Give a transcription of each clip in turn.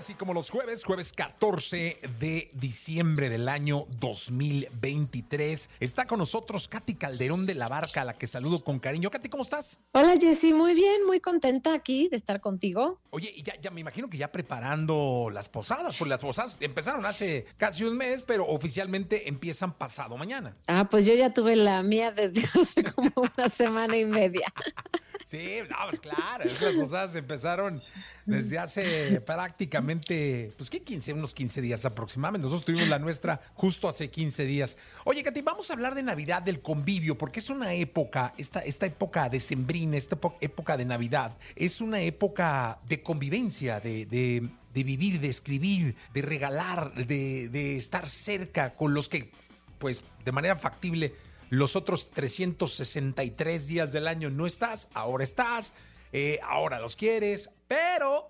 Jueves y como los jueves, jueves 14 de diciembre del año 2023, está con nosotros Katy Calderón de la Barca, a la que saludo con cariño. Katy, ¿cómo estás? Hola Jessy, muy bien, muy contenta aquí de estar contigo. Oye, y ya, ya me imagino que ya preparando las posadas, porque las posadas empezaron hace casi un mes, pero oficialmente empiezan pasado mañana. Ah, pues yo ya tuve la mía desde hace como una semana y media. Sí, no, pues claro, las posadas empezaron desde hace prácticamente, pues qué 15, unos 15 días aproximadamente. Nosotros tuvimos la nuestra justo hace 15 días. Oye, Katy, vamos a hablar de Navidad, del convivio, porque es una época, esta, esta época de sembrina, esta época de Navidad, es una época de convivencia, de, de, de vivir, de escribir, de regalar, de, de estar cerca con los que, pues, de manera factible, los otros 363 días del año no estás, ahora estás, eh, ahora los quieres, pero,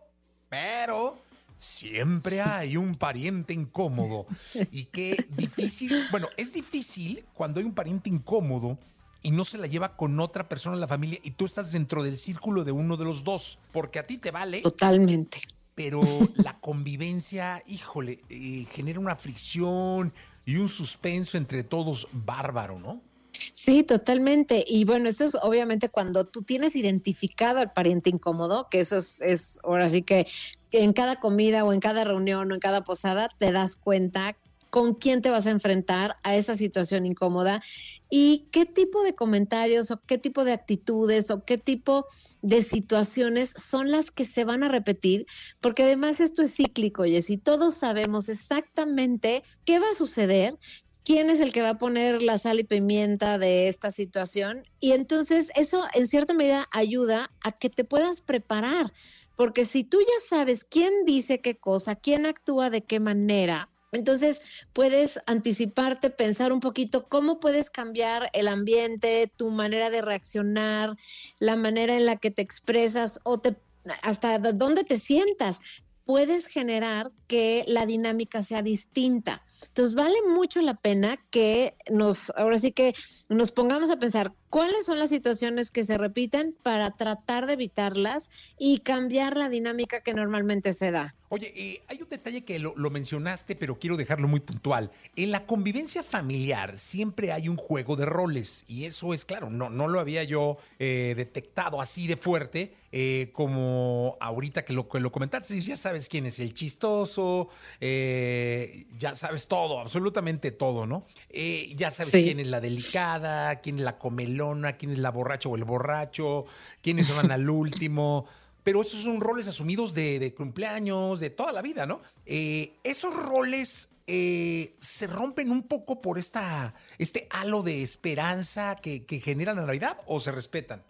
pero, siempre hay un pariente incómodo. Y qué difícil, bueno, es difícil cuando hay un pariente incómodo y no se la lleva con otra persona en la familia y tú estás dentro del círculo de uno de los dos, porque a ti te vale. Totalmente. Pero la convivencia, híjole, eh, genera una fricción y un suspenso entre todos bárbaro, ¿no? Sí, totalmente. Y bueno, eso es obviamente cuando tú tienes identificado al pariente incómodo, que eso es, es ahora sí que, en cada comida o en cada reunión o en cada posada te das cuenta con quién te vas a enfrentar a esa situación incómoda y qué tipo de comentarios o qué tipo de actitudes o qué tipo de situaciones son las que se van a repetir, porque además esto es cíclico, y y todos sabemos exactamente qué va a suceder, quién es el que va a poner la sal y pimienta de esta situación. Y entonces eso en cierta medida ayuda a que te puedas preparar, porque si tú ya sabes quién dice qué cosa, quién actúa de qué manera, entonces puedes anticiparte, pensar un poquito cómo puedes cambiar el ambiente, tu manera de reaccionar, la manera en la que te expresas o te hasta dónde te sientas. Puedes generar que la dinámica sea distinta. Entonces vale mucho la pena que nos, ahora sí que nos pongamos a pensar cuáles son las situaciones que se repiten para tratar de evitarlas y cambiar la dinámica que normalmente se da. Oye, eh, hay un detalle que lo, mencionaste, pero quiero dejarlo muy puntual. En la convivencia familiar siempre hay un juego de roles y eso es claro, no, no lo había yo eh, detectado así de fuerte eh, como ahorita que lo, que lo comentaste. Ya sabes quién es el chistoso, eh, ya sabes todo, absolutamente todo, ¿no? Eh, ya sabes sí. quién es la delicada, quién es la comelona, quién es la borracha o el borracho, quiénes van al último pero esos son roles asumidos de, de cumpleaños, de toda la vida, ¿no? Eh, esos roles eh, se rompen un poco por esta, este halo de esperanza que, que genera la Navidad o se respetan.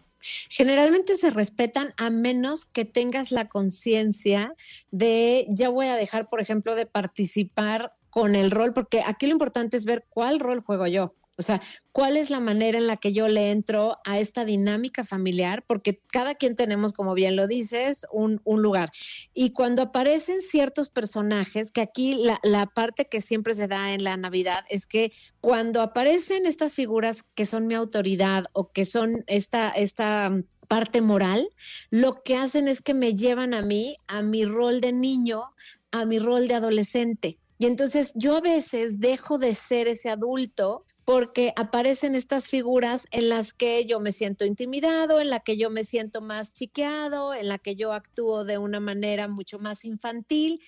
Generalmente se respetan a menos que tengas la conciencia de ya voy a dejar, por ejemplo, de participar con el rol, porque aquí lo importante es ver cuál rol juego yo. O sea, ¿cuál es la manera en la que yo le entro a esta dinámica familiar? Porque cada quien tenemos, como bien lo dices, un, un lugar. Y cuando aparecen ciertos personajes, que aquí la, la, parte que siempre se da en la Navidad es que cuando aparecen estas figuras que son mi autoridad o que son esta, esta parte moral, lo que hacen es que me llevan a mí, a mi rol de niño, a mi rol de adolescente. Y entonces yo a veces dejo de ser ese adulto porque aparecen estas figuras en las que yo me siento intimidado, en la que yo me siento más chiqueado, en la que yo actúo de una manera mucho más infantil.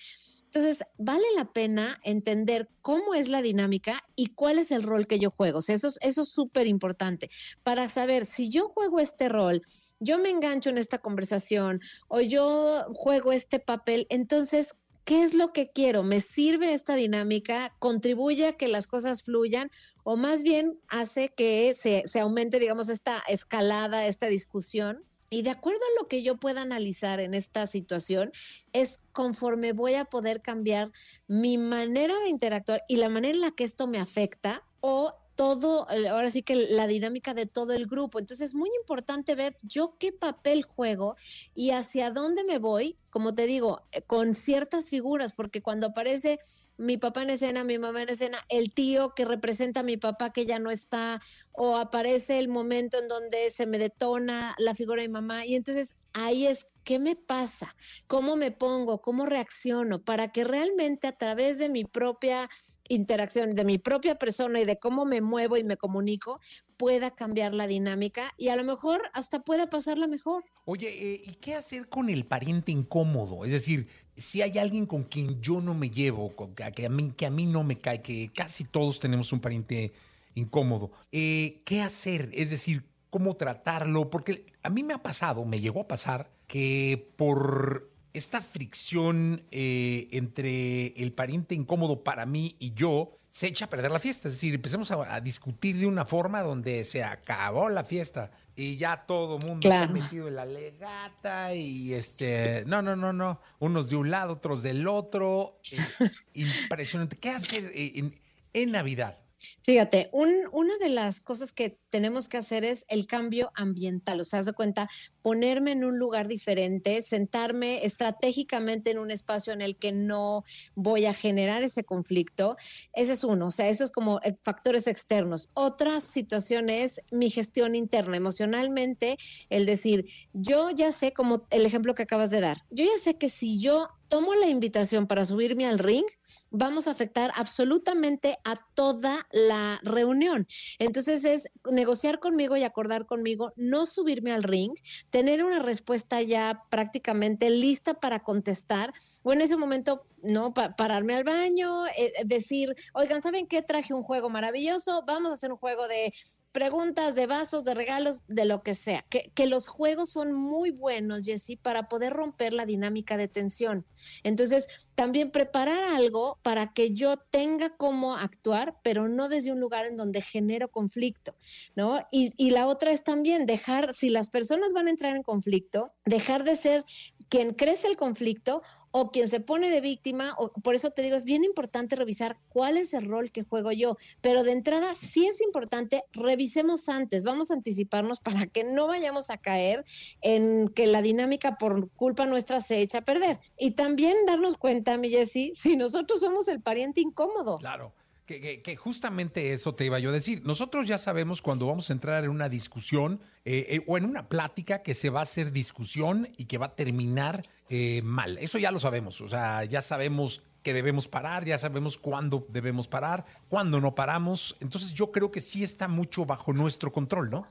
Entonces, vale la pena entender cómo es la dinámica y cuál es el rol que yo juego. O sea, eso, es súper importante para saber si yo juego este rol, yo me engancho en esta conversación o yo juego este papel, entonces, ¿qué es lo que quiero? ¿Me sirve esta dinámica? ¿Contribuye a que las cosas fluyan? ¿O más bien hace que se, se aumente, digamos, esta escalada, esta discusión? Y de acuerdo a lo que yo pueda analizar en esta situación, es conforme voy a poder cambiar mi manera de interactuar y la manera en la que esto me afecta o todo, eh, ahora sí que la dinámica de todo el grupo. Entonces es muy importante ver yo qué papel juego y hacia dónde me voy, como te digo, eh, con ciertas figuras, porque cuando aparece mi papá en escena, mi mamá en escena, el tío que representa a mi papá que ya no está, o aparece el momento en donde se me detona la figura de mi mamá, y entonces ahí es qué me pasa, cómo me pongo, cómo reacciono, para que realmente a través de mi propia interacción, de mi propia persona y de cómo me muevo y me comunico, pueda cambiar la dinámica y a lo mejor hasta pueda pasarla mejor. Oye, eh, ¿y qué hacer con el pariente incómodo? Es decir, si hay alguien con quien yo no me llevo, que, a mí, no me cae, que casi todos tenemos un pariente incómodo, eh, ¿qué hacer? Es decir, ¿cómo tratarlo? Porque a mí me ha pasado, me llegó a pasar, que por esta fricción eh, entre el pariente incómodo para mí y yo se echa a perder la fiesta. Es decir, empecemos a, discutir de una forma donde se acabó la fiesta y ya todo el mundo está metido en la legata y este, no, no, no, no, unos de un lado, otros del otro. Eh, impresionante. ¿Qué hacer en, en Navidad? Fíjate, una de las cosas que tenemos que hacer es el cambio ambiental. O sea, haz de cuenta, ponerme en un lugar diferente, sentarme estratégicamente en un espacio en el que no voy a generar ese conflicto. Ese es uno. O sea, eso es como eh, factores externos. Otra situación es mi gestión interna, emocionalmente, el decir, yo ya sé, como el ejemplo que acabas de dar, yo ya sé que si yo tomo la invitación para subirme al ring, vamos a afectar absolutamente a toda la reunión. Entonces es negociar conmigo y acordar conmigo, no subirme al ring, tener una respuesta ya prácticamente lista para contestar, o en ese momento, no, pararme al baño, eh, decir, oigan, ¿saben qué? Traje un juego maravilloso, vamos a hacer un juego de preguntas, de vasos, de regalos, de lo que sea. Que, que los juegos son muy buenos, Jessy, para poder romper la dinámica de tensión. Entonces, también preparar algo para que yo tenga cómo actuar, pero no desde un lugar en donde genero conflicto, ¿no? Y, y la otra es también dejar, si las personas van a entrar en conflicto, dejar de ser quien crece el conflicto o quien se pone de víctima, o, por eso te digo, es bien importante revisar cuál es el rol que juego yo, pero de entrada sí es importante, revisemos antes, vamos a anticiparnos para que no vayamos a caer en que la dinámica por culpa nuestra se echa a perder. Y también darnos cuenta, mi Jessy, si nosotros somos el pariente incómodo. Claro. Que, justamente eso te iba yo a decir. Nosotros ya sabemos cuando vamos a entrar en una discusión eh, eh, o en una plática que se va a hacer discusión y que va a terminar eh, mal. Eso ya lo sabemos. O sea, ya sabemos que debemos parar, ya sabemos cuándo debemos parar, cuándo no paramos. Entonces yo creo que sí está mucho bajo nuestro control, ¿no?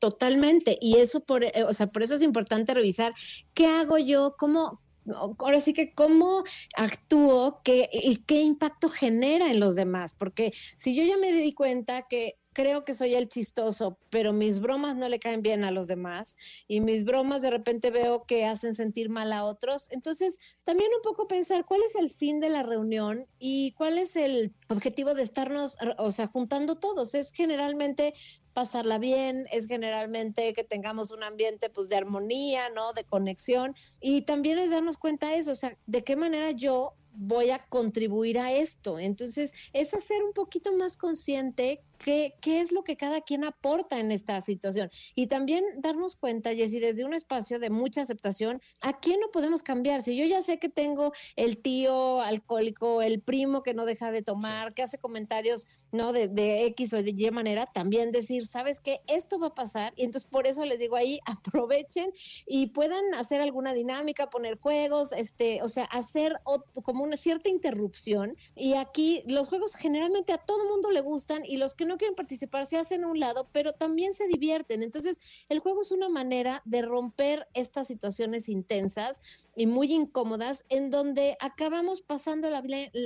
Totalmente. Y eso por, o sea, por eso es importante revisar qué hago yo, cómo, ahora sí que cómo actúo qué, y qué impacto genera en los demás, porque si yo ya me di cuenta que creo que soy el chistoso, pero mis bromas no le caen bien a los demás y mis bromas de repente veo que hacen sentir mal a otros. Entonces, también un poco pensar cuál es el fin de la reunión y cuál es el objetivo de estarnos, o sea, juntando todos. Es generalmente pasarla bien, es generalmente que tengamos un ambiente pues de armonía, ¿no? De conexión y también es darnos cuenta de eso, o sea, de qué manera yo voy a contribuir a esto. Entonces, es hacer un poquito más consciente qué, qué es lo que cada quien aporta en esta situación. Y también darnos cuenta, Jessy, desde un espacio de mucha aceptación, ¿a quién no podemos cambiar? Si yo ya sé que tengo el tío alcohólico, el primo que no deja de tomar, que hace comentarios ¿no? De, de, X o de Y manera, también decir, ¿sabes qué? Esto va a pasar. Y entonces por eso les digo ahí, aprovechen y puedan hacer alguna dinámica, poner juegos, este, o sea, hacer como una cierta interrupción. Y aquí los juegos generalmente a todo mundo le gustan y los que no quieren participar se hacen a un lado, pero también se divierten. Entonces, el juego es una manera de romper estas situaciones intensas y muy incómodas en donde acabamos pasando la,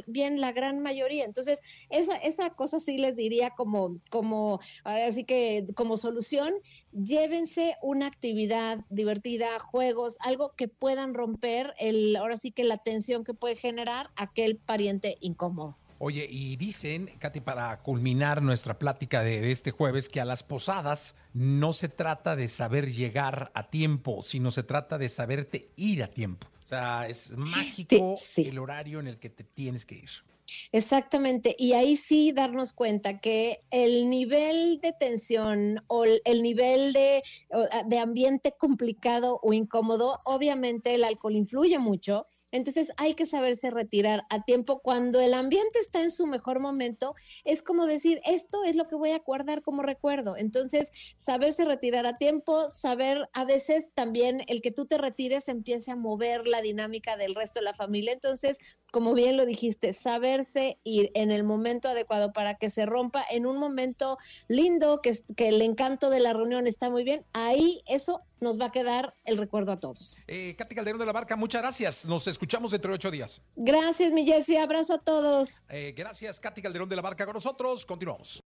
bien la gran mayoría. Entonces, esa, esa cosa sí les diría como, como, ahora sí que como solución, llévense una actividad divertida, juegos, algo que puedan romper el, ahora sí que la tensión que puede generar aquel pariente incómodo. Oye, y dicen, Katy, para culminar nuestra plática de, este jueves, que a las posadas no se trata de saber llegar a tiempo, sino se trata de saberte ir a tiempo. O sea, es mágico sí. el horario en el que te tienes que ir. Exactamente, y ahí sí darnos cuenta que el nivel de tensión o el nivel de, de, ambiente complicado o incómodo, obviamente el alcohol influye mucho, entonces hay que saberse retirar a tiempo. Cuando el ambiente está en su mejor momento, es como decir, esto es lo que voy a guardar como recuerdo. Entonces, saberse retirar a tiempo, saber a veces también el que tú te retires empiece a mover la dinámica del resto de la familia. Entonces, como bien lo dijiste, saberse ir en el momento adecuado para que se rompa en un momento lindo, que, que el encanto de la reunión está muy bien, ahí eso nos va a quedar el recuerdo a todos. Eh, Katy Calderón de la Barca, muchas gracias. Nos escuchamos dentro de ocho días. Gracias, mi Jessy. Abrazo a todos. Eh, gracias, Katy Calderón de la Barca, con nosotros. Continuamos.